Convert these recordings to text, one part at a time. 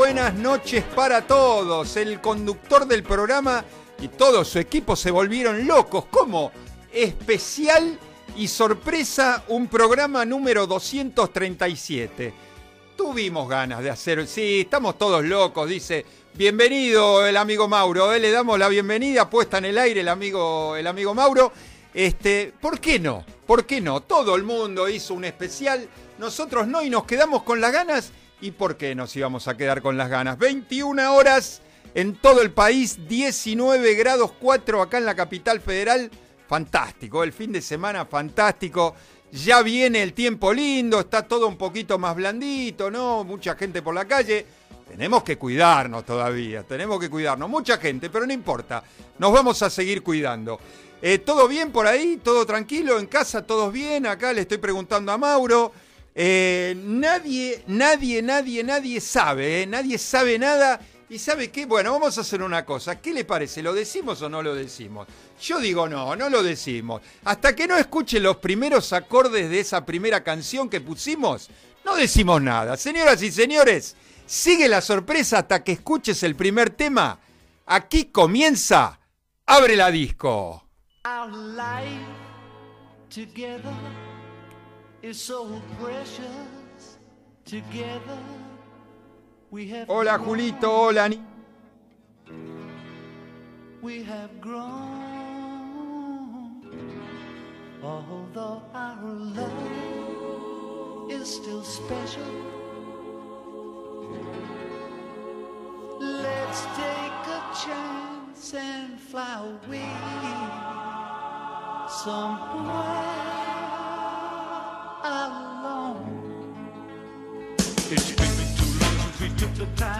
buenas noches para todos. El conductor del programa y todo su equipo se volvieron locos. ¿Cómo? Especial y sorpresa, un programa número 237. Tuvimos ganas de hacer, sí, estamos todos locos, dice. Bienvenido el amigo Mauro, ¿eh? le damos la bienvenida, puesta en el aire el amigo, el amigo Mauro. Este, ¿Por qué no? ¿Por qué no? Todo el mundo hizo un especial, nosotros no, y nos quedamos con las ganas. ¿Y por qué nos íbamos a quedar con las ganas? 21 horas en todo el país, 19 grados 4 acá en la capital federal. Fantástico, el fin de semana fantástico. Ya viene el tiempo lindo, está todo un poquito más blandito, ¿no? Mucha gente por la calle. Tenemos que cuidarnos todavía, tenemos que cuidarnos. Mucha gente, pero no importa. Nos vamos a seguir cuidando. Eh, ¿Todo bien por ahí? ¿Todo tranquilo? ¿En casa? ¿Todos bien? Acá le estoy preguntando a Mauro. Eh, nadie, nadie, nadie, nadie sabe, ¿eh? nadie sabe nada. ¿Y sabe qué? Bueno, vamos a hacer una cosa. ¿Qué le parece? ¿Lo decimos o no lo decimos? Yo digo no, no lo decimos. Hasta que no escuche los primeros acordes de esa primera canción que pusimos, no decimos nada. Señoras y señores, sigue la sorpresa hasta que escuches el primer tema. Aquí comienza Abre la disco. Our life together Hola grown, Julito, hola. Ni- We have grown. Although our love is still special. Let's take a chance and fly away somewhere the time.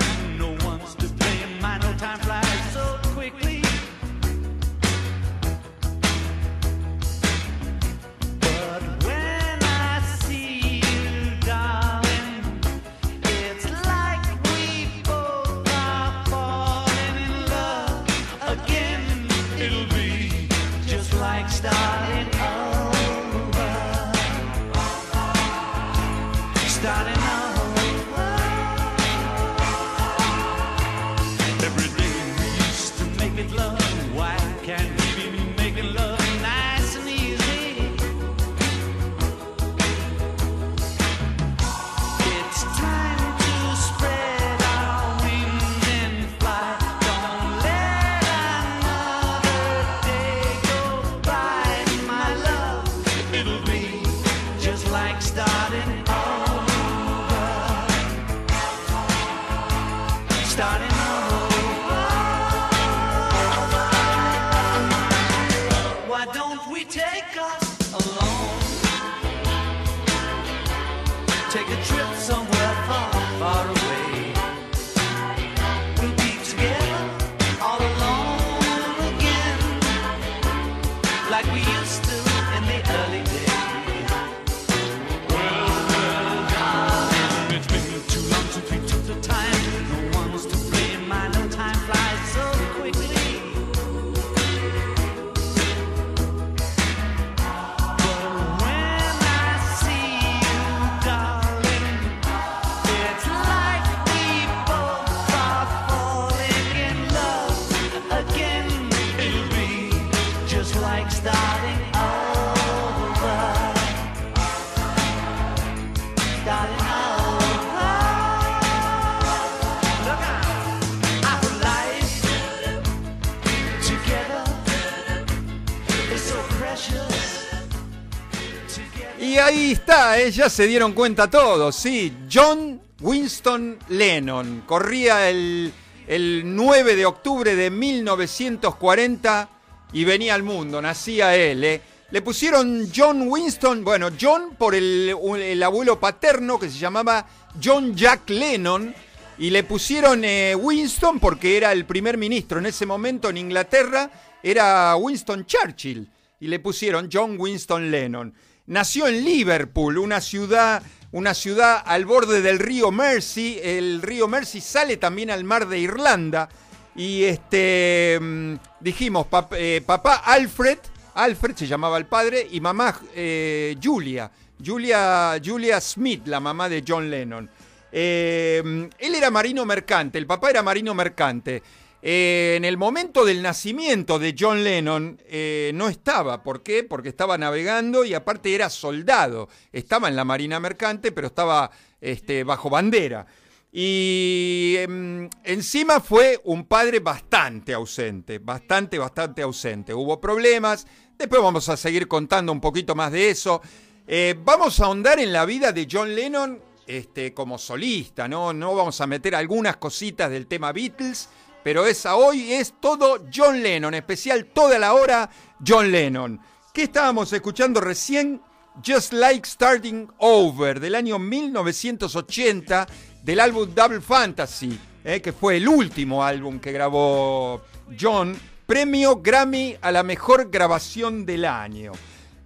Ya se dieron cuenta todos, sí. John Winston Lennon corría el, el 9 de octubre de 1940 y venía al mundo, nacía él. ¿eh? Le pusieron John Winston, bueno, John por el, el abuelo paterno que se llamaba John Jack Lennon. Y le pusieron eh, Winston porque era el primer ministro en ese momento en Inglaterra, era Winston Churchill. Y le pusieron John Winston Lennon. Nació en Liverpool, una ciudad, una ciudad al borde del río Mersey. El río Mersey sale también al mar de Irlanda. Y este mm, dijimos, eh, papá Alfred, Alfred se llamaba el padre, y mamá eh, Julia, Julia, Julia Smith, la mamá de John Lennon. Eh, él era marino mercante, el papá era marino mercante. Eh, en el momento del nacimiento de John Lennon eh, no estaba. ¿Por qué? Porque estaba navegando y aparte era soldado. Estaba en la Marina Mercante, pero estaba este, bajo bandera. Y em, encima fue un padre bastante ausente, bastante, bastante ausente. Hubo problemas, después vamos a seguir contando un poquito más de eso. Eh, vamos a ahondar en la vida de John Lennon este, como solista, ¿no? No vamos a meter algunas cositas del tema Beatles, pero esa hoy es todo John Lennon, especial toda la hora John Lennon. ¿Qué estábamos escuchando recién? Just Like Starting Over, del año 1980, del álbum Double Fantasy, eh, que fue el último álbum que grabó John, premio Grammy a la mejor grabación del año.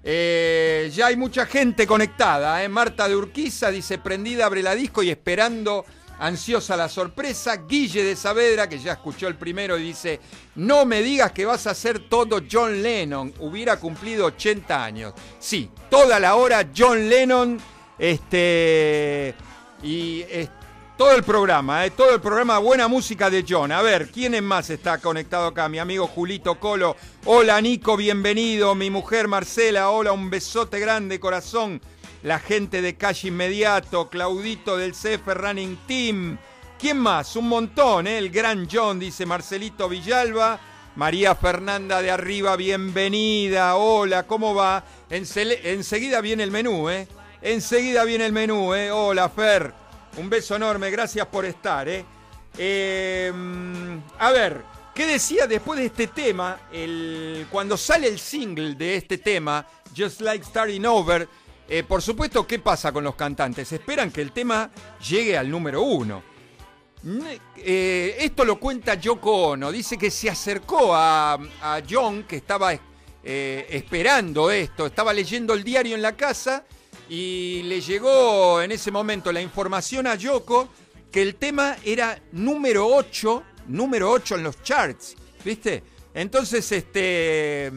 Eh, ya hay mucha gente conectada. ¿eh? Marta de Urquiza dice prendida, abre la disco y esperando ansiosa la sorpresa. Guille de Saavedra, que ya escuchó el primero, y dice, no me digas que vas a hacer todo John Lennon. Hubiera cumplido 80 años. Sí, toda la hora John Lennon. Este. Y todo el programa, ¿eh? todo el programa, buena música de John. A ver, ¿quién más está conectado acá? Mi amigo Julito Colo. Hola Nico, bienvenido. Mi mujer Marcela, hola, un besote grande, corazón. La gente de Calle Inmediato, Claudito del CF Running Team. ¿Quién más? Un montón, ¿eh? El gran John, dice Marcelito Villalba. María Fernanda de Arriba, bienvenida. Hola, ¿cómo va? Enseguida viene el menú, ¿eh? Enseguida viene el menú, ¿eh? Hola, Fer. Un beso enorme, gracias por estar, ¿eh? Eh, a ver, ¿qué decía después de este tema? El, cuando sale el single de este tema, Just Like Starting Over, eh, por supuesto, ¿qué pasa con los cantantes? Esperan que el tema llegue al número uno. Ne- eh, esto lo cuenta Yoko Ono. Dice que se acercó a, a John, que estaba eh, esperando esto, estaba leyendo el diario en la casa y le llegó en ese momento la información a Yoko que el tema era número 8, número 8 en los charts, ¿viste? Entonces, este,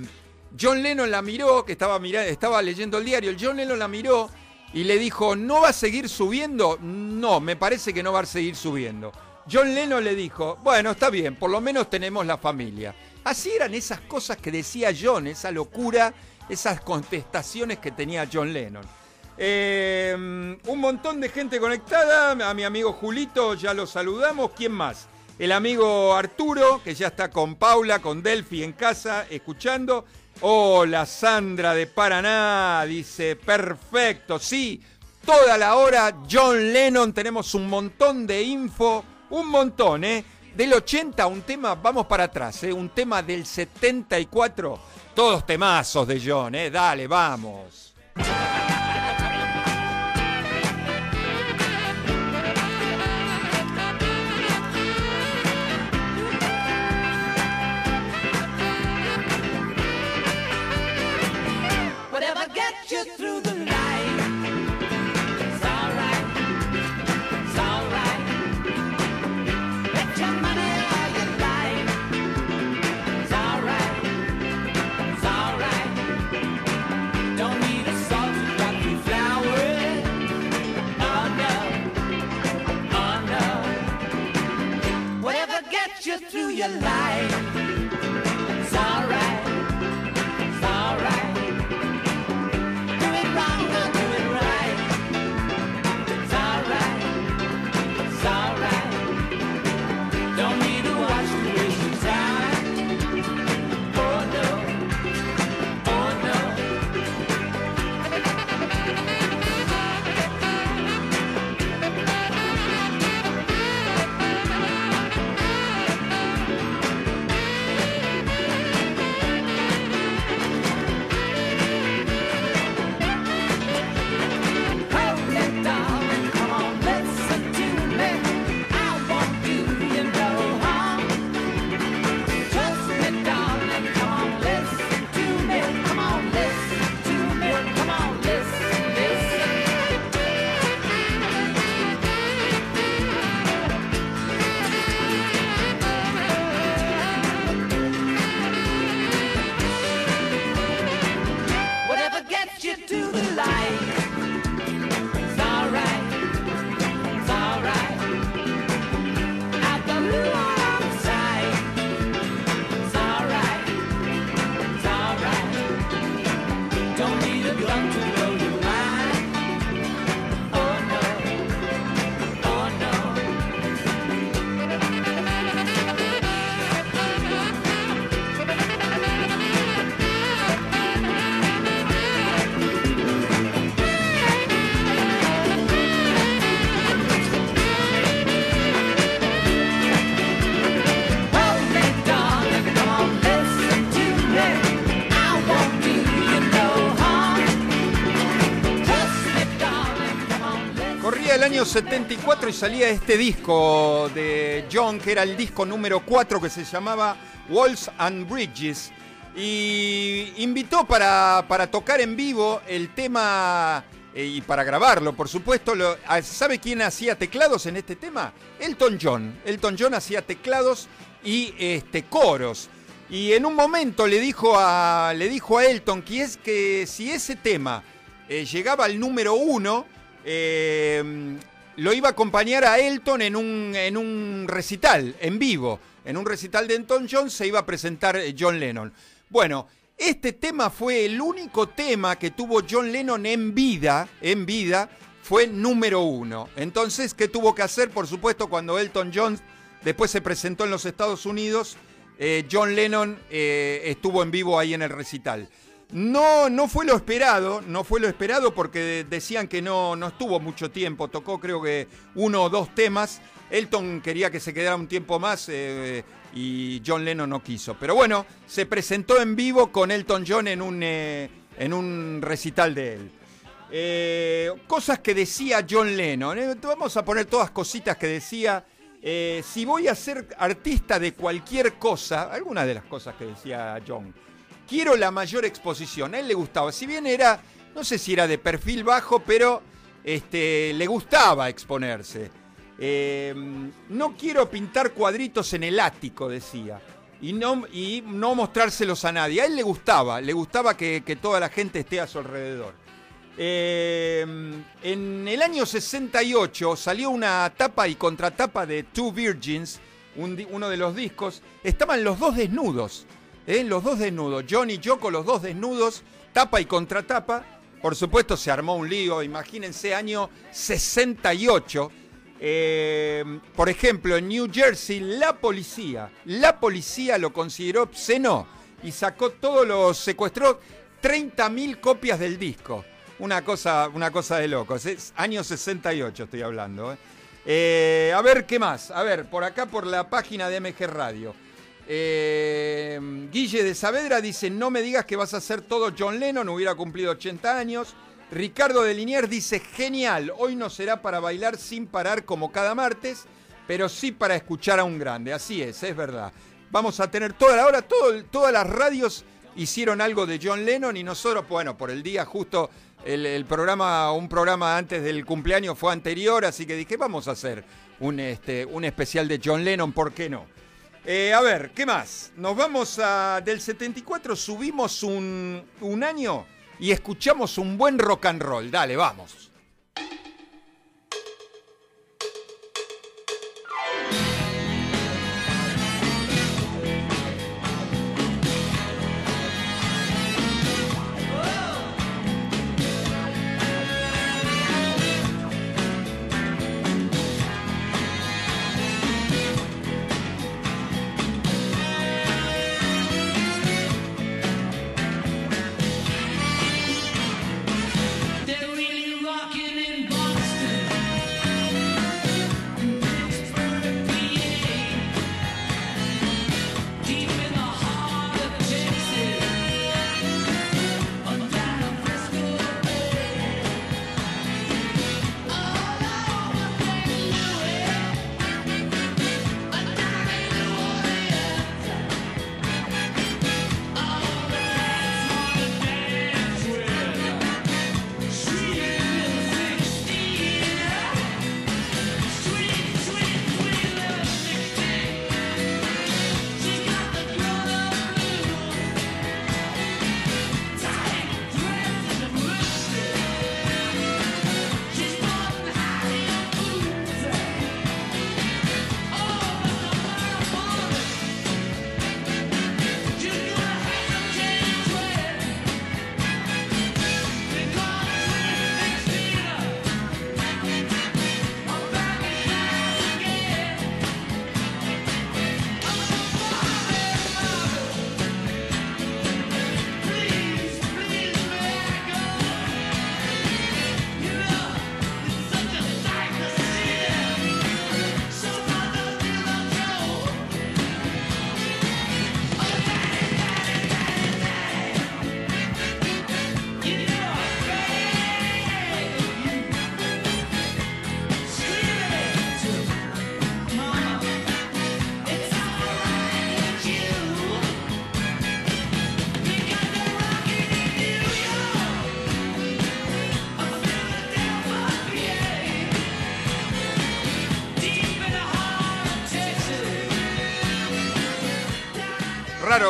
John Lennon la miró, que estaba, mira- estaba leyendo el diario, John Lennon la miró y le dijo, ¿no va a seguir subiendo? No, me parece que no va a seguir subiendo. John Lennon le dijo, bueno, está bien, por lo menos tenemos la familia. Así eran esas cosas que decía John, esa locura, esas contestaciones que tenía John Lennon. Eh, un montón de gente conectada, a mi amigo Julito ya lo saludamos, ¿quién más? El amigo Arturo, que ya está con Paula, con Delphi en casa, escuchando. Hola, Sandra de Paraná, dice, perfecto, sí, toda la hora John Lennon, tenemos un montón de info, un montón, ¿eh? Del 80 un tema, vamos para atrás, ¿eh? Un tema del 74, todos temazos de John, ¿eh? Dale, vamos. Gets you through your life. Año 74 y salía este disco de John, que era el disco número 4 que se llamaba Walls and Bridges. Y invitó para, para tocar en vivo el tema eh, y para grabarlo, por supuesto. Ah, ¿Sabe quién hacía teclados en este tema? Elton John. Elton John hacía teclados y este, coros. Y en un momento le dijo a, le dijo a Elton que es que si ese tema eh, llegaba al número uno, eh, lo iba a acompañar a Elton en un, en un recital, en vivo. En un recital de Elton John se iba a presentar eh, John Lennon. Bueno, este tema fue el único tema que tuvo John Lennon en vida, en vida, fue número uno. Entonces, ¿qué tuvo que hacer? Por supuesto, cuando Elton John después se presentó en los Estados Unidos, eh, John Lennon eh, estuvo en vivo ahí en el recital. No, no fue lo esperado, no fue lo esperado porque decían que no, no estuvo mucho tiempo, tocó creo que uno o dos temas. Elton quería que se quedara un tiempo más eh, y John Lennon no quiso. Pero bueno, se presentó en vivo con Elton John en un, eh, en un recital de él. Eh, cosas que decía John Lennon. Vamos a poner todas cositas que decía. Si voy a ser artista de cualquier cosa, algunas de las cosas que decía John, quiero la mayor exposición. A él le gustaba, si bien era, no sé si era de perfil bajo, pero este, le gustaba exponerse. Eh, no quiero pintar cuadritos en el ático, decía. Y no, y no mostrárselos a nadie. A él le gustaba, le gustaba que, toda la gente esté a su alrededor. Eh, en el año 68 salió una tapa y contratapa de Two Virgins, uno de los discos. Estaban los dos desnudos, ¿eh? los dos desnudos. John y Yoko, los dos desnudos, tapa y contratapa. Por supuesto se armó un lío, imagínense, año 68. Eh, por ejemplo, en New Jersey, la policía, la policía lo consideró obsceno y sacó todos los, secuestró 30.000 copias del disco. Una cosa, una cosa de locos. Es año 68 estoy hablando. ¿eh? A ver, ¿qué más? A ver, por acá por la página de MG Radio. Eh, Guille de Saavedra dice, no me digas que vas a hacer todo John Lennon, hubiera cumplido 80 años. Ricardo de Liniers dice, genial, hoy no será para bailar sin parar como cada martes, pero sí para escuchar a un grande. Así es, es verdad. Vamos a tener toda la hora, todas las radios hicieron algo de John Lennon y nosotros, bueno, por el día justo el programa, un programa antes del cumpleaños fue anterior, así que dije, vamos a hacer un, este, un especial de John Lennon, ¿por qué no? Eh, a ver, ¿qué más? Nos vamos a. Del 74 subimos un, un año y escuchamos un buen rock and roll. Dale, vamos.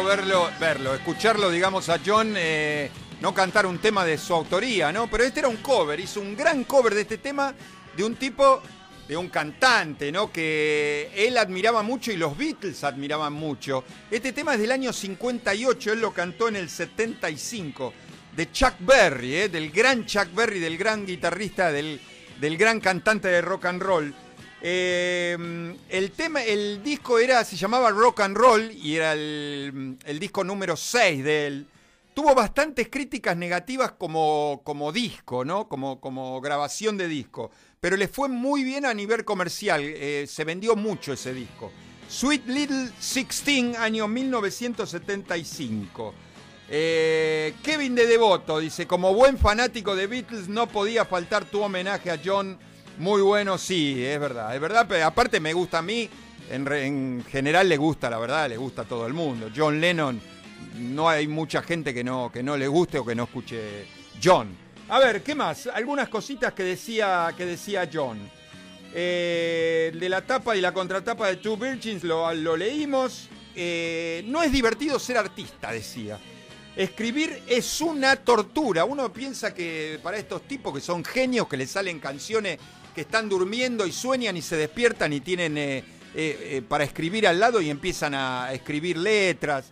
Verlo, verlo, escucharlo, digamos, a John eh, no cantar un tema de su autoría, ¿no? Pero este era un cover, hizo un gran cover de este tema de un tipo, de un cantante, ¿no? Que él admiraba mucho y los Beatles admiraban mucho. Este tema es del año 58, él lo cantó en el 75, de Chuck Berry, ¿eh? del gran Chuck Berry, del gran guitarrista, del, del gran cantante de rock and roll. Eh, el tema, el disco era, se llamaba Rock and Roll y era el, disco número 6 de él. Tuvo bastantes críticas negativas como, como disco, ¿no? Como, como grabación de disco. Pero le fue muy bien a nivel comercial. eh, se vendió mucho ese disco. Sweet Little Sixteen, año 1975. Eh, Kevin de Devoto dice, como buen fanático de Beatles no podía faltar tu homenaje a John. Muy bueno, sí, es verdad, es verdad, pero aparte me gusta a mí, en, en general le gusta, la verdad, le gusta a todo el mundo. John Lennon, no hay mucha gente que no, que no le guste o que no escuche John. A ver, ¿qué más? Algunas cositas que decía, que decía John. Eh, de la tapa y la contratapa de Two Virgins lo, lo leímos. Eh, no es divertido ser artista, decía. Escribir es una tortura. Uno piensa que para estos tipos que son genios, que les salen canciones que están durmiendo y sueñan y se despiertan y tienen eh, eh, eh, para escribir al lado y empiezan a escribir letras.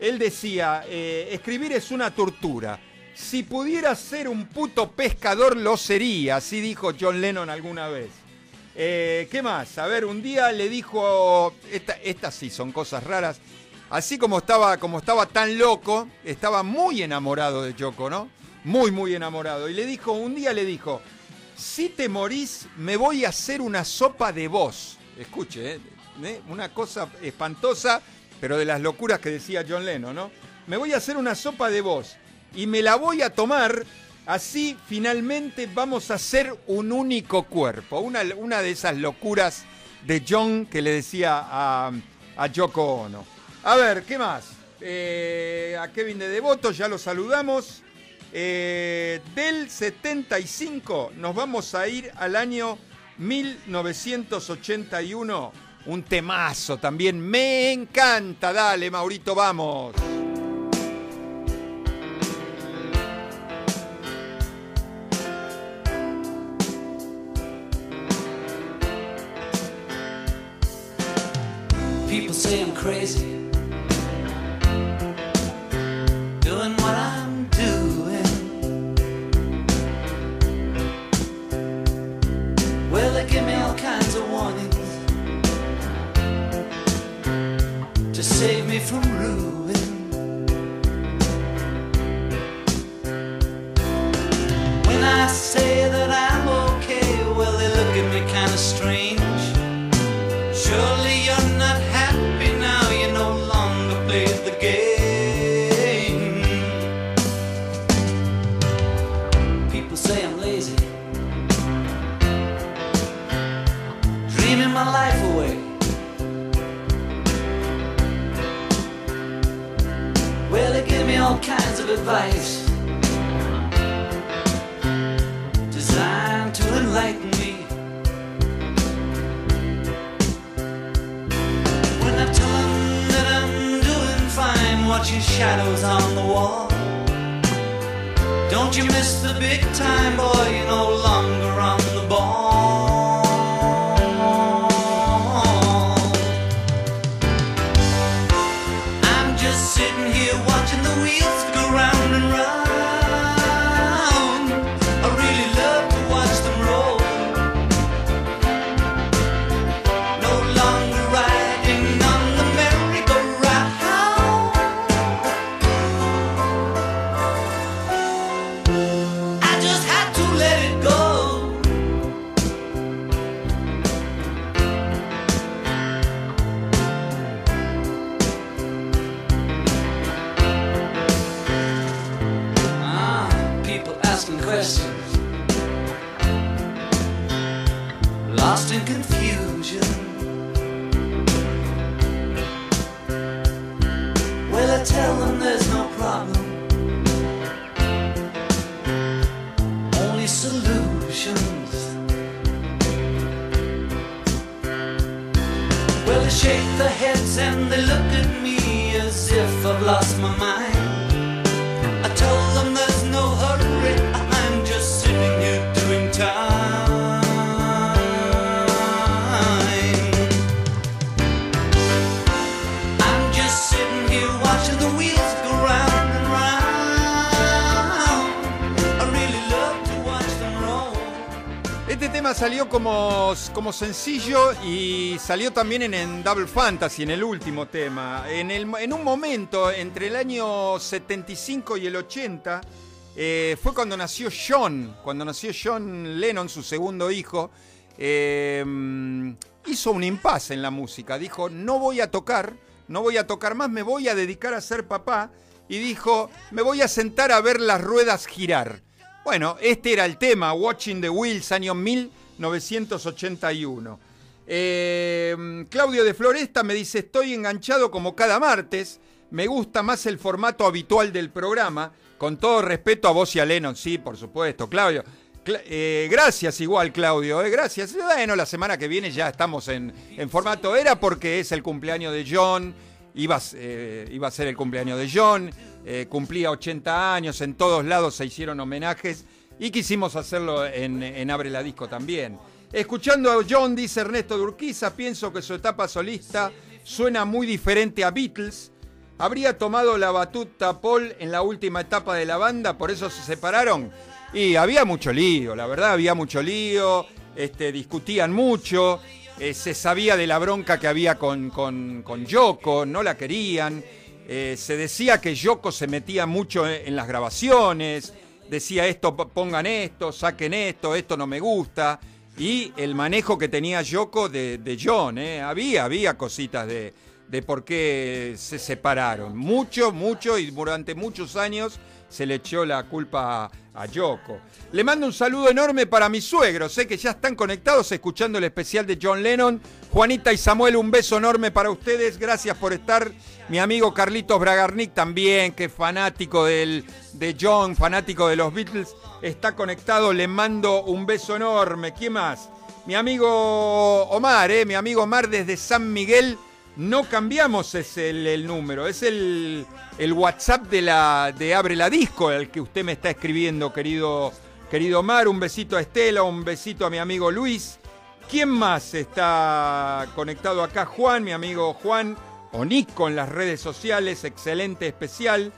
Él decía, escribir es una tortura. Si pudiera ser un puto pescador, lo sería, así dijo John Lennon alguna vez. ¿Qué más? A ver, un día le dijo, esta- estas sí son cosas raras, así como estaba, como estaba tan loco, estaba muy enamorado de Yoko, ¿no? Muy, muy enamorado. Y le dijo, un día le dijo, si te morís, me voy a hacer una sopa de vos. Escuche, ¿eh? ¿Eh? una cosa espantosa, pero de las locuras que decía John Lennon, ¿no? Me voy a hacer una sopa de vos y me la voy a tomar, así finalmente vamos a ser un único cuerpo. Una, una de esas locuras de John que le decía a, a Yoko Ono. A ver, ¿qué más? Eh, a Kevin de Devoto ya lo saludamos. Eh, del 75 nos vamos a ir al año 1981. Un temazo también. Me encanta. Dale, Maurito, vamos. Watching shadows on the wall. Don't you miss the big time, boy? You're no longer on salió como, como sencillo y salió también en, Double Fantasy, en el último tema. En, el, en un momento, entre el año 75 y el 80, eh, fue cuando nació John, cuando nació John Lennon, su segundo hijo. eh, hizo un impasse en la música. Dijo, no voy a tocar, no voy a tocar más, me voy a dedicar a ser papá. Y dijo, me voy a sentar a ver las ruedas girar. Bueno, este era el tema, Watching the Wheels, año 1981. Eh, Claudio de Floresta me dice, estoy enganchado como cada martes, me gusta más el formato habitual del programa, con todo respeto a vos y a Lennon, sí, por supuesto, Claudio. Cla- eh, gracias igual, Claudio, eh, gracias. Bueno, la semana que viene ya estamos en, en formato, era porque es el cumpleaños de John, iba, iba a ser el cumpleaños de John, cumplía 80 años, en todos lados se hicieron homenajes y quisimos hacerlo en, en Abre la Disco también. Escuchando a John, dice Ernesto Durquiza, pienso que su etapa solista suena muy diferente a Beatles. ¿Habría tomado la batuta Paul en la última etapa de la banda? ¿Por eso se separaron? Y había mucho lío, la verdad, había mucho lío, este, discutían mucho, eh, se sabía de la bronca que había con, con, con Yoko, no la querían, eh, se decía que Yoko se metía mucho en, en las grabaciones, decía esto, pongan esto, saquen esto, esto no me gusta, y el manejo que tenía Yoko de, de John, eh, había, había cositas de, de por qué se separaron. Mucho, mucho y durante muchos años se le echó la culpa a, a Yoko. Le mando un saludo enorme para mis suegros, sé que ya están conectados escuchando el especial de John Lennon. Juanita y Samuel, un beso enorme para ustedes, gracias por estar. Mi amigo Carlitos Bragarnik también, que es fanático de John, fanático de los Beatles, está conectado, le mando un beso enorme. ¿Quién más? Mi amigo Omar, eh, mi amigo Omar desde San Miguel. No cambiamos es el, el número, es el, el WhatsApp de la de Abre la Disco, el que usted me está escribiendo, querido, querido Omar. Un besito a Estela, un besito a mi amigo Luis. ¿Quién más está conectado acá? Juan, mi amigo Juan, o Nico en las redes sociales, excelente especial.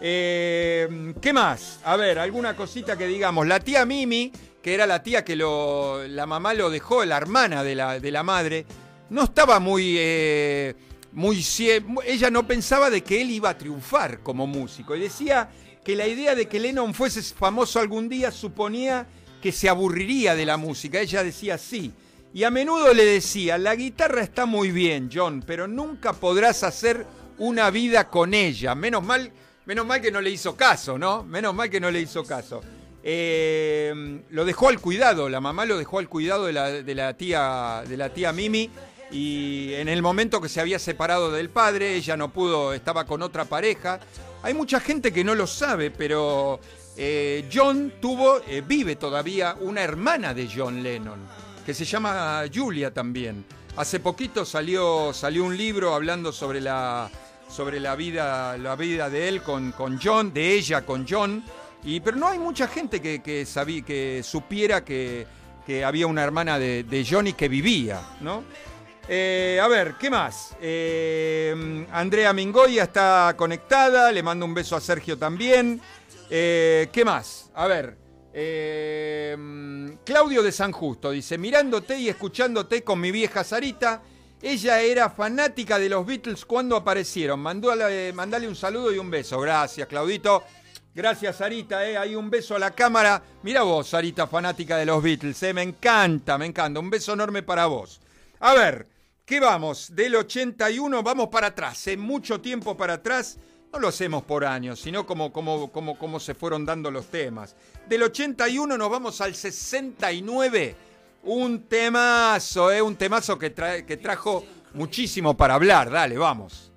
Eh, ¿Qué más? A ver, alguna cosita que digamos. La tía Mimi, que era la tía que lo, la mamá lo dejó, la hermana de la, de la madre, no estaba muy, eh, muy... Ella no pensaba de que él iba a triunfar como músico. Y decía que la idea de que Lennon fuese famoso algún día suponía que se aburriría de la música. Ella decía sí. Y a menudo le decía, la guitarra está muy bien, John, pero nunca podrás hacer una vida con ella. Menos mal, menos mal que no le hizo caso, ¿no? Menos mal que no le hizo caso. Eh, lo dejó al cuidado, la mamá lo dejó al cuidado de la, tía, de la tía Mimi. Y en el momento que se había separado del padre, ella no pudo, estaba con otra pareja. Hay mucha gente que no lo sabe, pero eh, John tuvo, eh, vive todavía una hermana de John Lennon, que se llama Julia también. Hace poquito salió, salió un libro hablando sobre la, sobre la vida, la vida de él con, con John, de ella con John. Y, pero no hay mucha gente que, que, sabí- que supiera que, que había una hermana de, de Johnny que vivía, ¿no? Eh, a ver, ¿qué más? Eh, Andrea Mingoya está conectada, le mando un beso a Sergio también. Eh, ¿Qué más? A ver. Eh, Claudio de San Justo dice, mirándote y escuchándote con mi vieja Sarita, ella era fanática de los Beatles cuando aparecieron. Mandale, un saludo y un beso. Gracias, Claudito. Gracias, Sarita. Eh. Hay un beso a la cámara. Mira vos, Sarita, fanática de los Beatles. Eh. Me encanta, me encanta. Un beso enorme para vos. A ver, ¿qué vamos? Del 81 vamos para atrás. En mucho tiempo para atrás. No lo hacemos por años, sino como, como, como, como se fueron dando los temas. Del 81 nos vamos al 69. Un temazo, ¿eh? Un temazo que, trajo muchísimo para hablar. Dale, vamos.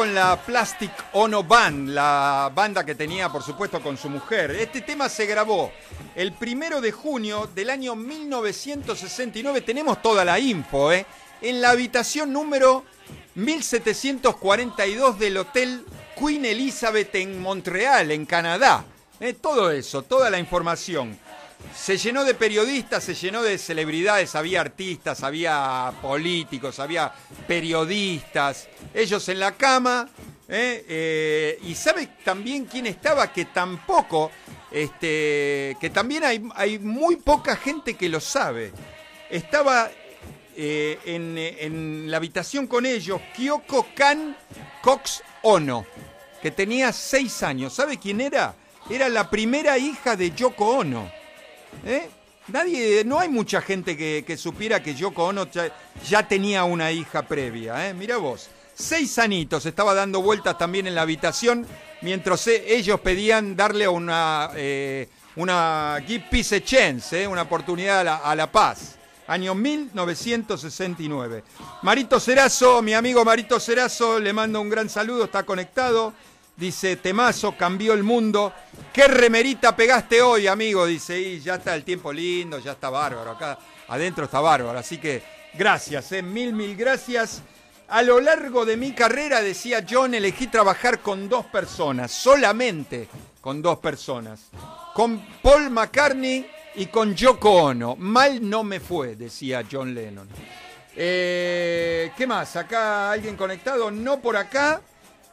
Con la Plastic Ono Band, la banda que tenía, por supuesto, con su mujer. Este tema se grabó el primero de junio del año 1969. Tenemos toda la info, ¿eh? En la habitación número 1742 del Hotel Queen Elizabeth en Montreal, en Canadá. ¿Eh? Todo eso, toda la información. Se llenó de periodistas, se llenó de celebridades, había artistas, había políticos, había periodistas, ellos en la cama. ¿eh? Eh, y sabe también quién estaba, que tampoco, este, que también hay, muy poca gente que lo sabe. Estaba eh, en, en la habitación con ellos Kyoko Kan Cox Ono, que tenía seis años. ¿Sabe quién era? Era la primera hija de Yoko Ono. ¿Eh? Nadie, no hay mucha gente que, supiera que Yoko Ono ya, tenía una hija previa, ¿eh? Mira vos. Seis anitos estaba dando vueltas también en la habitación mientras eh, ellos pedían darle una, eh, una give peace a chance, ¿eh? una oportunidad a la, a la paz. Año 1969. Marito Cerazo, mi amigo Marito Cerazo, le mando un gran saludo, está conectado. Dice, temazo, cambió el mundo. ¿Qué remerita pegaste hoy, amigo? Dice, y ya está el tiempo lindo, ya está bárbaro. Acá adentro está bárbaro. Así que gracias, eh, mil, mil gracias. A lo largo de mi carrera, decía John, elegí trabajar con dos personas, solamente con dos personas. Con Paul McCartney y con Yoko Ono. Mal no me fue, decía John Lennon. Eh, ¿Qué más? ¿Acá alguien conectado? No por acá.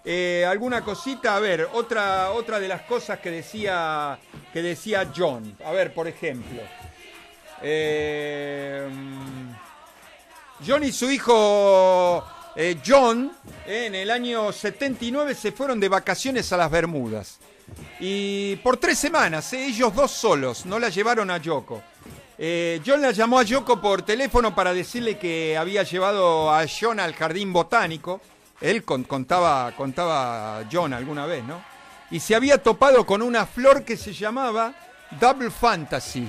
Eh, alguna cosita, a ver, otra, otra de las cosas que decía, que decía John. A ver, por ejemplo. Eh, John y su hijo eh, John en el año 79 se fueron de vacaciones a las Bermudas. Y por tres semanas, ellos dos solos, no la llevaron a Yoko. John la llamó a Yoko por teléfono para decirle que había llevado a John al jardín botánico. Él con- contaba, contaba John alguna vez, ¿no? Y se había topado con una flor que se llamaba Double Fantasy.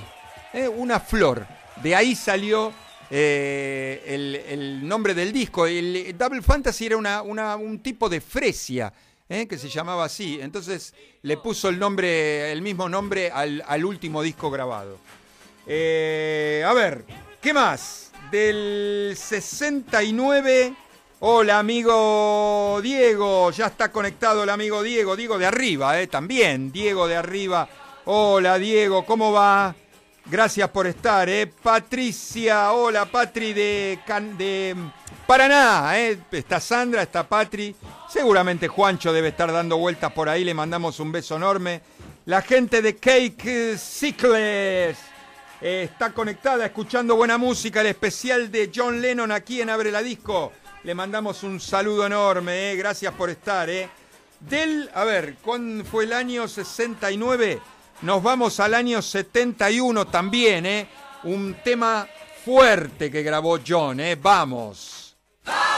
¿eh? Una flor. De ahí salió eh, el, nombre del disco. El Double Fantasy era una- un tipo de fresia. ¿eh? que se llamaba así. Entonces le puso el nombre, el mismo nombre al, al último disco grabado. Eh, a ver, ¿qué más? Del 69. Hola, amigo Diego. Ya está conectado el amigo Diego. Diego de arriba, eh, también. Diego de arriba. Hola, Diego, ¿cómo va? Gracias por estar, eh. Patricia, hola, Patri de, Paraná, eh. Está Sandra, está Patri. Seguramente Juancho debe estar dando vueltas por ahí. Le mandamos un beso enorme. La gente de Cake Sickles. Eh, está conectada escuchando buena música, el especial de John Lennon aquí en Abre la Disco. Le mandamos un saludo enorme, eh, gracias por estar. Eh. Del, a ver, ¿cuándo fue el año 69? Nos vamos al año 71 también, eh. Un tema fuerte que grabó John, eh. Vamos. Power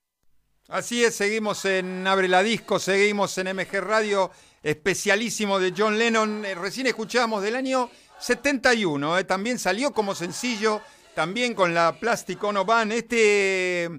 Así es, seguimos en Abre la Disco, seguimos en MG Radio, especialísimo de John Lennon. Eh, Recién escuchábamos del año 71, eh, también salió como sencillo, también con la Plastic Ono Band. Este,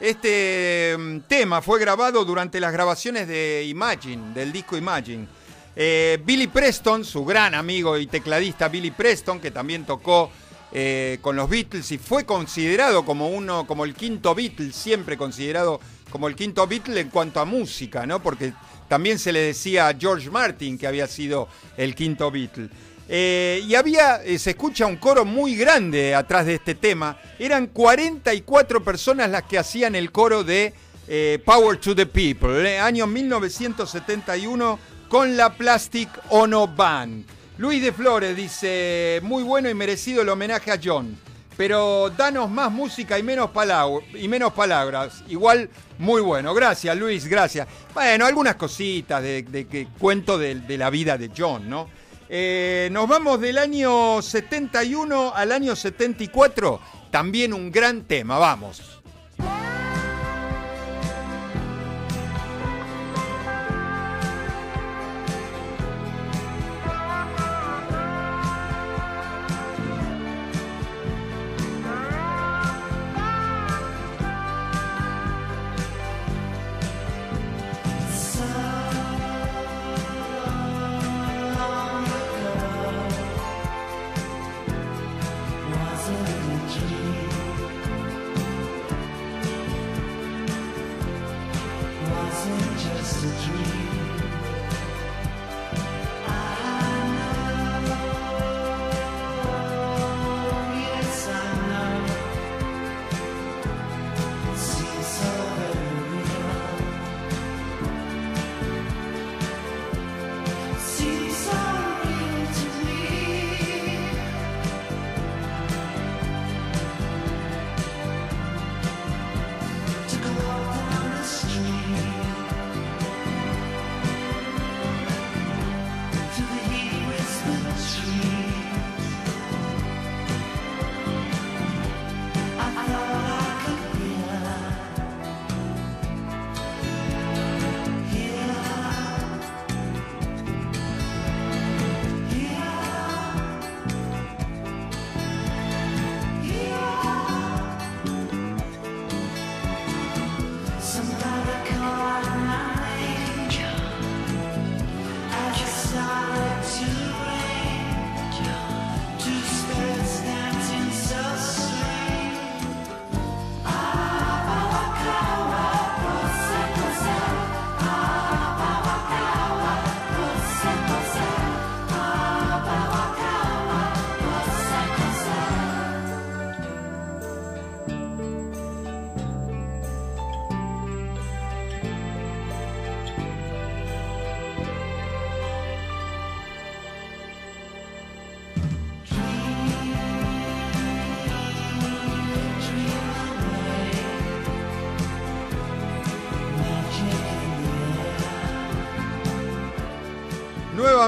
este mm, tema fue grabado durante las grabaciones de Imagine, del disco Imagine. Eh, Billy Preston, su gran amigo y tecladista Billy Preston, que también tocó eh, con los Beatles y fue considerado como uno, como el quinto Beatle, siempre considerado como el quinto Beatle en cuanto a música, ¿no? Porque también se le decía a George Martin que había sido el quinto Beatle. Eh, y había, eh, se escucha un coro muy grande atrás de este tema. Eran 44 personas las que hacían el coro de eh, Power to the People, año 1971, con la Plastic Ono Band. Luis de Flores dice, muy bueno y merecido el homenaje a John, pero danos más música y menos, y menos palabras. Igual, muy bueno. Gracias, Luis, gracias. Bueno, algunas cositas de, de que cuento de, de la vida de John, ¿no? Eh, nos vamos del año 71 al año 74, también un gran tema, vamos.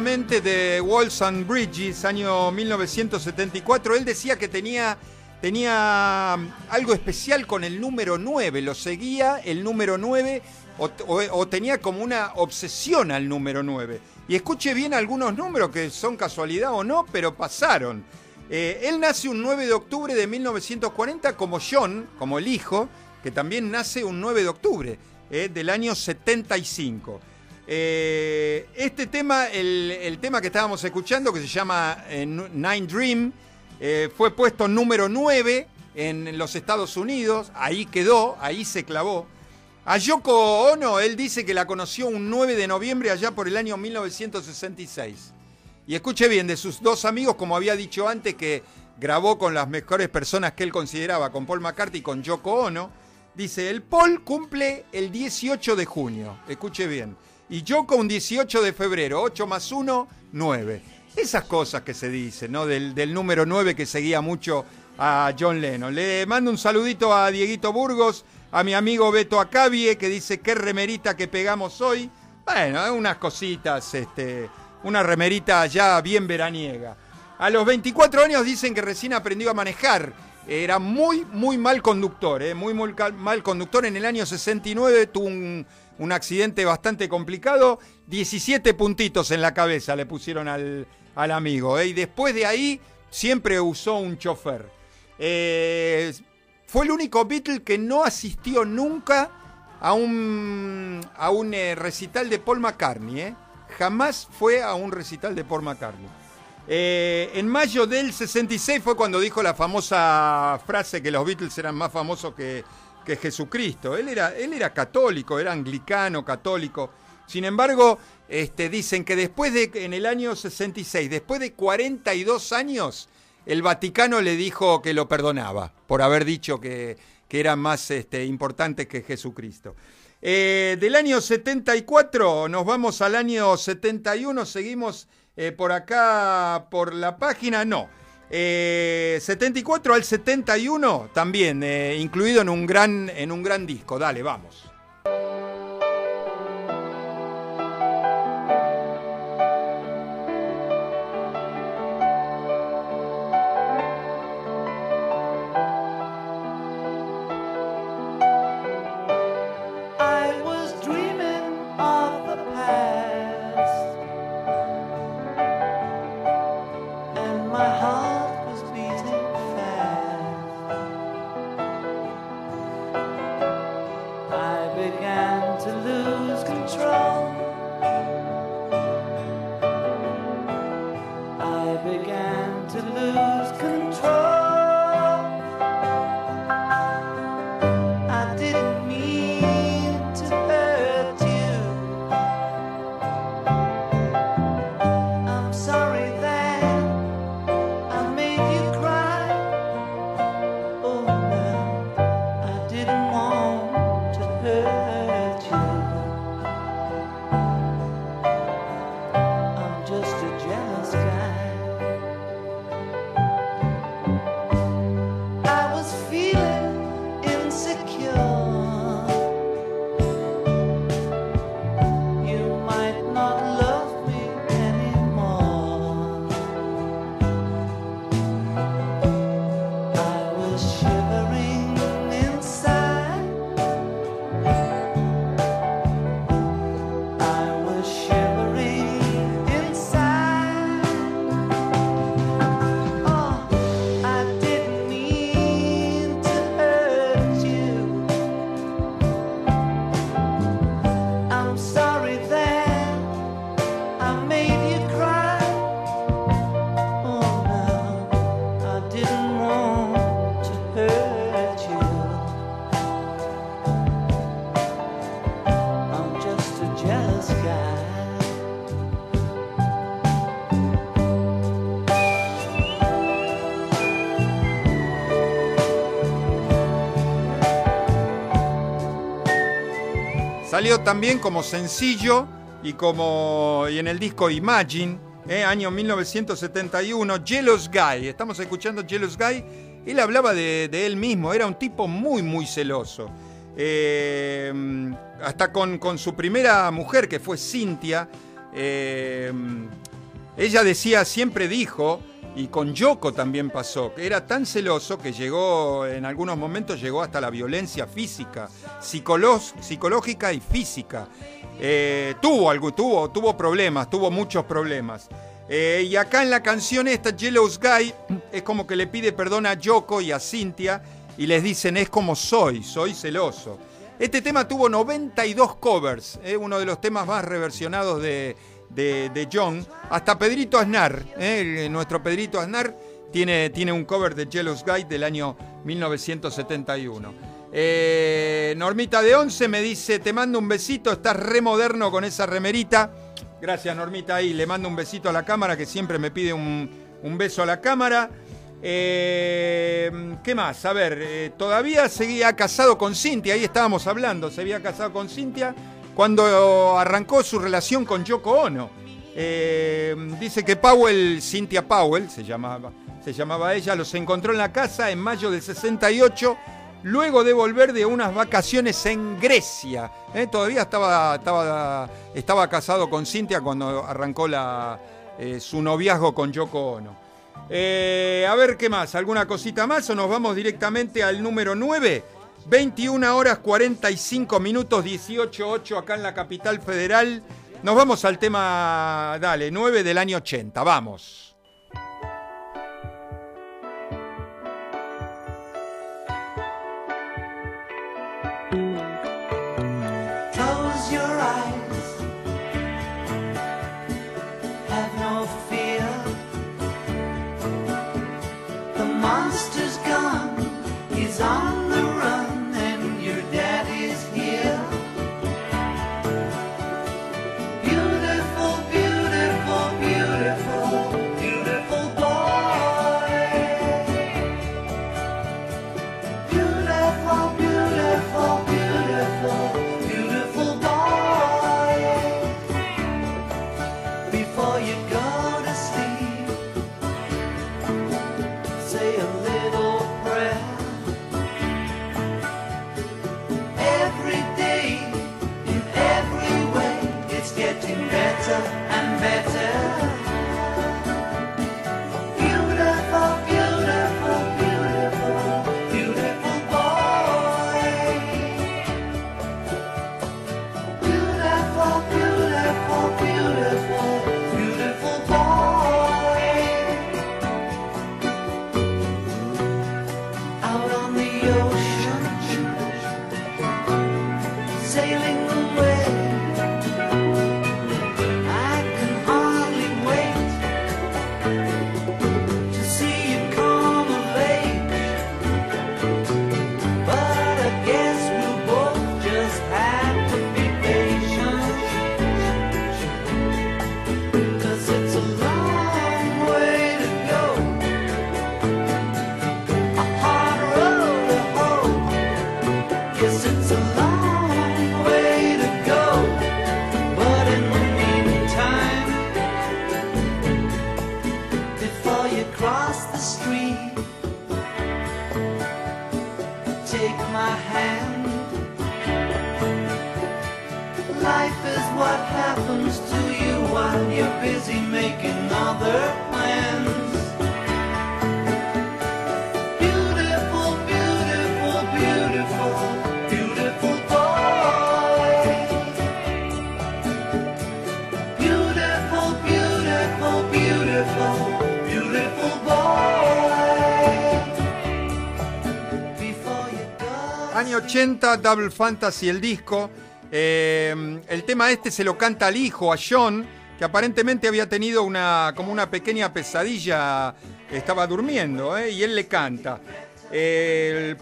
De Walls and Bridges, año 1974. Él decía que tenía, tenía algo especial con el número 9, lo seguía el número 9 o, o- o tenía como una obsesión al número 9. Y escuche bien algunos números que son casualidad o no, pero pasaron. Eh, él nace un 9 de octubre de 1940 como John, como el hijo, que también nace un 9 de octubre eh, del año 75. Eh, este tema, el, tema que estábamos escuchando, que se llama eh, Nine Dream, eh, fue puesto número 9 en los Estados Unidos, ahí quedó, ahí se clavó. A Yoko Ono, él dice que la conoció un 9 de noviembre allá por el año 1966. Y escuche bien, de sus dos amigos, como había dicho antes, que grabó con las mejores personas que él consideraba, con Paul McCartney y con Yoko Ono, Dice, el Paul cumple el 18 de junio, escuche bien, y Yoko un 18 de febrero, 8 más 1, 9. Esas cosas que se dicen, ¿no? Del, del número 9 que seguía mucho a John Lennon. Le mando un saludito a Dieguito Burgos, a mi amigo Beto Acabie, que dice, qué remerita que pegamos hoy. Bueno, unas cositas, este, una remerita ya bien veraniega. A los 24 años dicen que recién aprendió a manejar. Era muy, muy mal conductor, ¿eh? muy, muy mal conductor. En el año 69 tuvo un, un accidente bastante complicado. 17 puntitos en la cabeza le pusieron al, al amigo. ¿eh? Y después de ahí siempre usó un chofer. Eh, fue el único Beatle que no asistió nunca a un, a un eh, recital de Paul McCartney. Jamás fue a un recital de Paul McCartney. En mayo del 66 fue cuando dijo la famosa frase que los Beatles eran más famosos que, que Jesucristo. Él era, él era católico, era anglicano, católico. Sin embargo, este, dicen que después de, en el año 66, después de 42 años, el Vaticano le dijo que lo perdonaba por haber dicho que, que eran más este, importantes que Jesucristo. Eh, del año 74 nos vamos al año 71, seguimos eh, por acá por la página, no. Eh, 74 al 71 también, eh, incluido en un, gran, en un gran disco. Dale, vamos. Began to lose Salió también como sencillo y como y en el disco Imagine, eh, año 1971, Jealous Guy. Estamos escuchando Jealous Guy. Él hablaba de, él mismo, era un tipo muy, muy celoso. Eh, hasta con, con su primera mujer, que fue Cintia, eh, ella decía, siempre dijo, y con Yoko también pasó, que era tan celoso que llegó, en algunos momentos llegó hasta la violencia física, psicológica y física. Eh, tuvo algo, tuvo, tuvo problemas, tuvo muchos problemas. Eh, y acá en la canción esta, Jealous Guy, es como que le pide perdón a Yoko y a Cintia y les dicen, es como soy, soy celoso. Este tema tuvo 92 covers, eh, uno de los temas más reversionados de, de- John. Hasta Pedrito Aznar, eh, el- nuestro Pedrito Aznar, tiene, tiene un cover de Jealous Guy del año 1971. Eh, Normita de 11 me dice, te mando un besito, estás re moderno con esa remerita. Gracias Normita ahí, le mando un besito a la cámara que siempre me pide un, un beso a la cámara. Eh, ¿Qué más? A ver, eh, todavía seguía casado con Cintia, ahí estábamos hablando, se había casado con Cintia cuando arrancó su relación con Yoko Ono. Eh, dice que Powell, Cynthia Powell, se llamaba, se llamaba ella, los encontró en la casa en mayo del 68, luego de volver de unas vacaciones en Grecia. Eh, Todavía estaba, estaba, estaba casado con Cintia cuando arrancó eh, su noviazgo con Yoko Ono. A ver qué más, alguna cosita más o nos vamos directamente al número 9. 21 horas 45 minutos 18.8 acá en la capital federal. Nos vamos al tema, dale, 9 del año 80, vamos. Before you cross the street, take my hand. Life is what happens to you while you're busy making other plans. Año 80, Double Fantasy, el disco. Eh, el tema este se lo canta al hijo, a John, que aparentemente había tenido una, como una pequeña pesadilla, estaba durmiendo, ¿eh? y él le canta.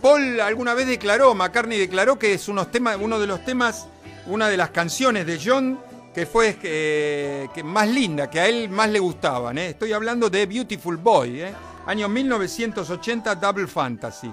Paul alguna vez declaró, McCartney declaró que es unos uno de los temas, una de las canciones de John que fue eh, que más linda, que a él más le gustaban. ¿eh? Estoy hablando de Beautiful Boy, año 1980, Double Fantasy.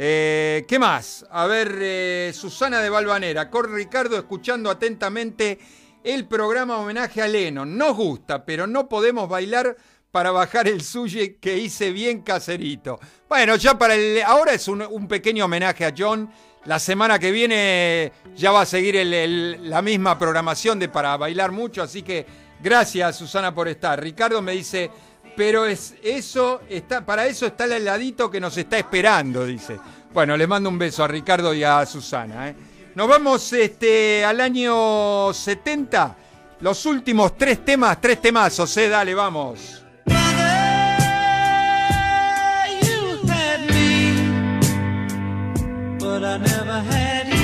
Eh, ¿Qué más? A ver, eh, Susana de Valvanera, con Ricardo escuchando atentamente el programa homenaje a Lennon. Nos gusta, pero no podemos bailar para bajar el suye que hice bien caserito. Bueno, ya para el. Ahora es un, pequeño homenaje a John. La semana que viene ya va a seguir la misma programación de para bailar mucho, así que gracias Susana por estar. Ricardo me dice, pero es eso está para eso está el heladito que nos está esperando, dice. Bueno, les mando un beso a Ricardo y a Susana. ¿eh? Nos vamos este, al año 70. Los últimos tres temas, tres temazos, ¿eh? Dale, vamos. You had me, but I never had you.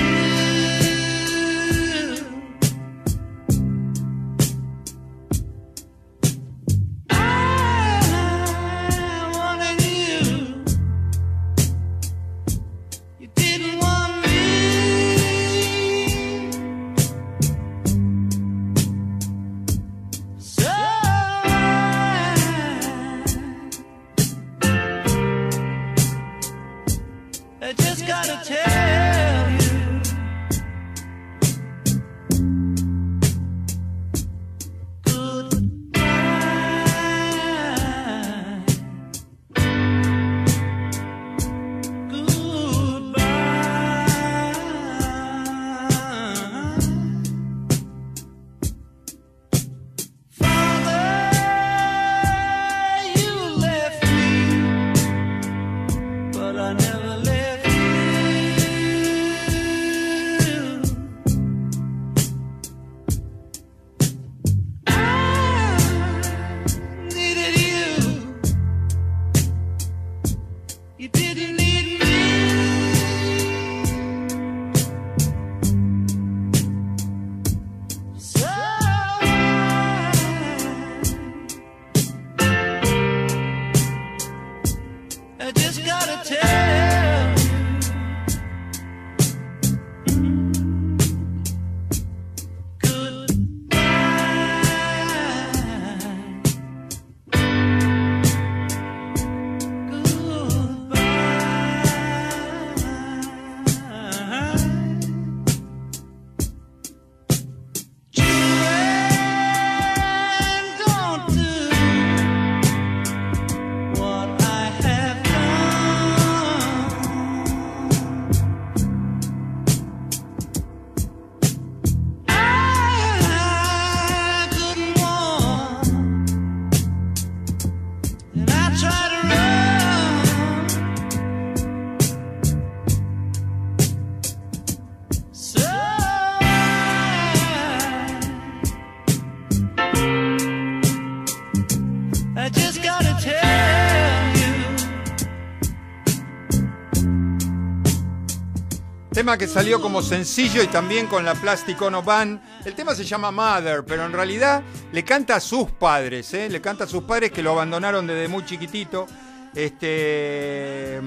Salió como sencillo y también con la Plastic Ono Band. El tema se llama Mother, pero en realidad le canta a sus padres, ¿eh? le canta a sus padres que lo abandonaron desde muy chiquitito. Este,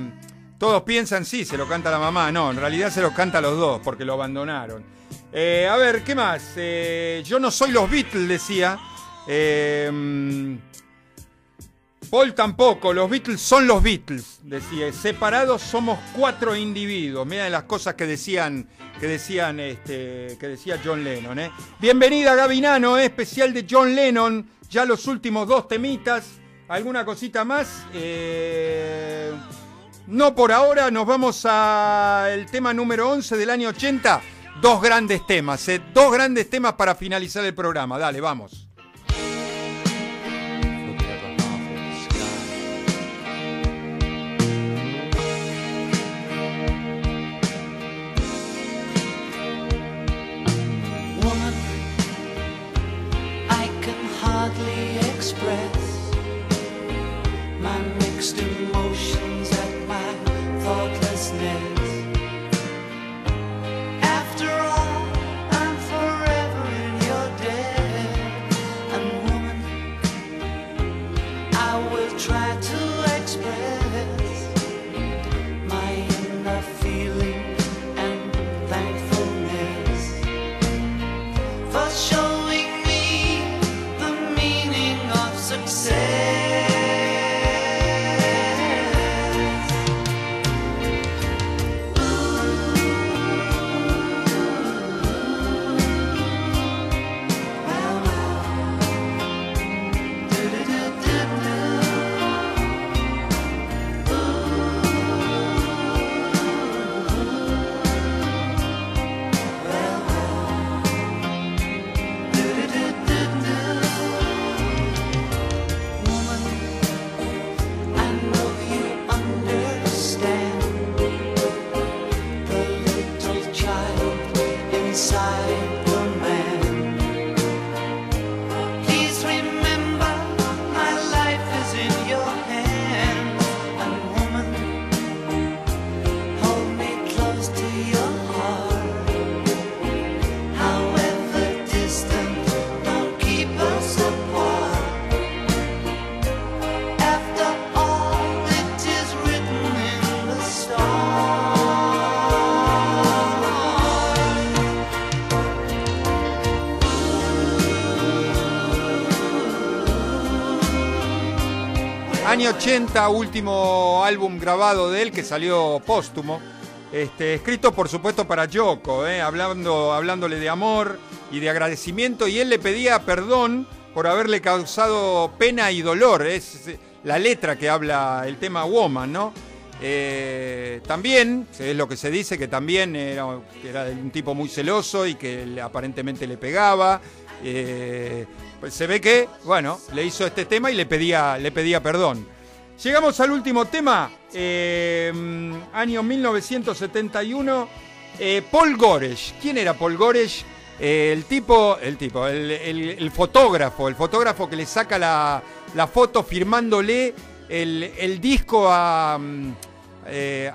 todos piensan, sí, se lo canta la mamá. No, en realidad se lo canta a los dos porque lo abandonaron. Eh, a ver, ¿qué más? Eh, yo no soy los Beatles, decía. Paul tampoco, los Beatles son los Beatles, decía. Separados somos cuatro individuos. Mira las cosas que decían, que decían, este, que decía John Lennon. ¿eh? Bienvenida Gavinano, ¿eh? especial de John Lennon. Ya los últimos dos temitas. ¿Alguna cosita más? Eh, no por ahora, nos vamos al tema número 11 del año 80. Dos grandes temas, ¿eh? dos grandes temas para finalizar el programa. Dale, vamos. Año 80, último álbum grabado de él que salió póstumo. Este, escrito por supuesto para Yoko, ¿eh? hablando, hablándole de amor y de agradecimiento. Y él le pedía perdón por haberle causado pena y dolor. Es la letra que habla el tema Woman, ¿no? Eh, también, es lo que se dice, que también era, era un tipo muy celoso y que aparentemente le pegaba. Eh, pues se ve que, bueno, le hizo este tema y le pedía, le pedía perdón. Llegamos al último tema, eh, año 1971. eh, Paul Goresh. ¿Quién era Paul Goresh? Eh, el tipo, el tipo, el, fotógrafo, el fotógrafo que le saca la, la foto firmándole el, el disco a, mm, eh,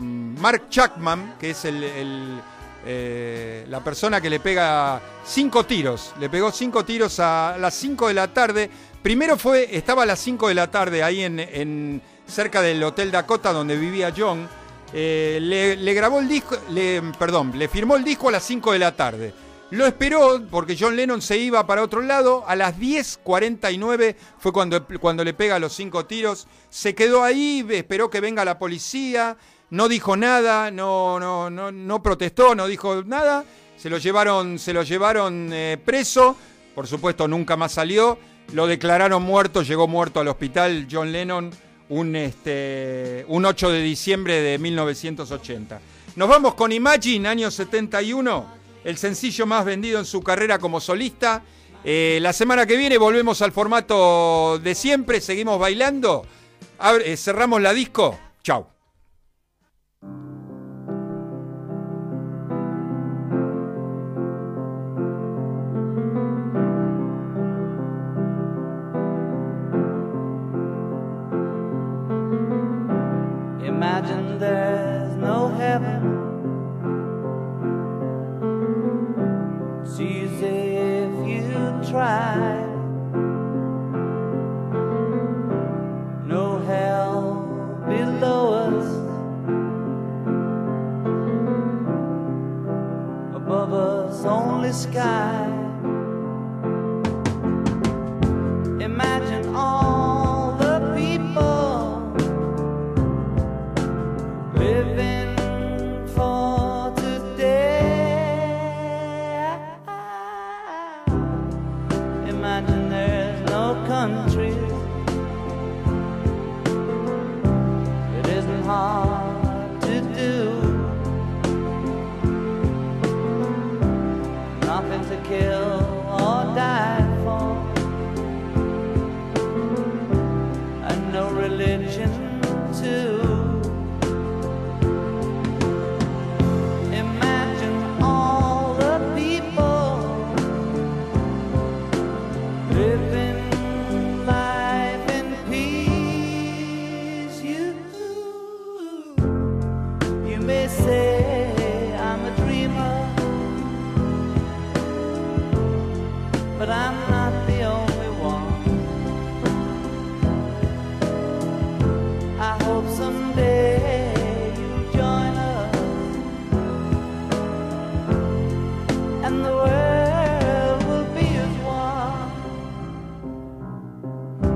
mm, Mark Chapman, que es el, eh, la persona que le pega cinco tiros. Le pegó cinco tiros a las 5 de la tarde. Primero fue, estaba a las 5 de la tarde ahí en, cerca del Hotel Dakota donde vivía John. Eh, le, le grabó el disco, le, perdón, le firmó el disco a las 5 de la tarde. Lo esperó porque John Lennon se iba para otro lado. A las 10.49 fue cuando, cuando le pega los cinco tiros. Se quedó ahí, esperó que venga la policía. No dijo nada, no, no, no, no protestó, no dijo nada. Se lo llevaron, se lo llevaron eh, preso. Por supuesto, nunca más salió. Lo declararon muerto, llegó muerto al hospital John Lennon un, este, un 8 de diciembre de 1980. Nos vamos con Imagine, año 71, el sencillo más vendido en su carrera como solista. Eh, la semana que viene volvemos al formato de siempre, seguimos bailando. Eh, cerramos la disco. Chau.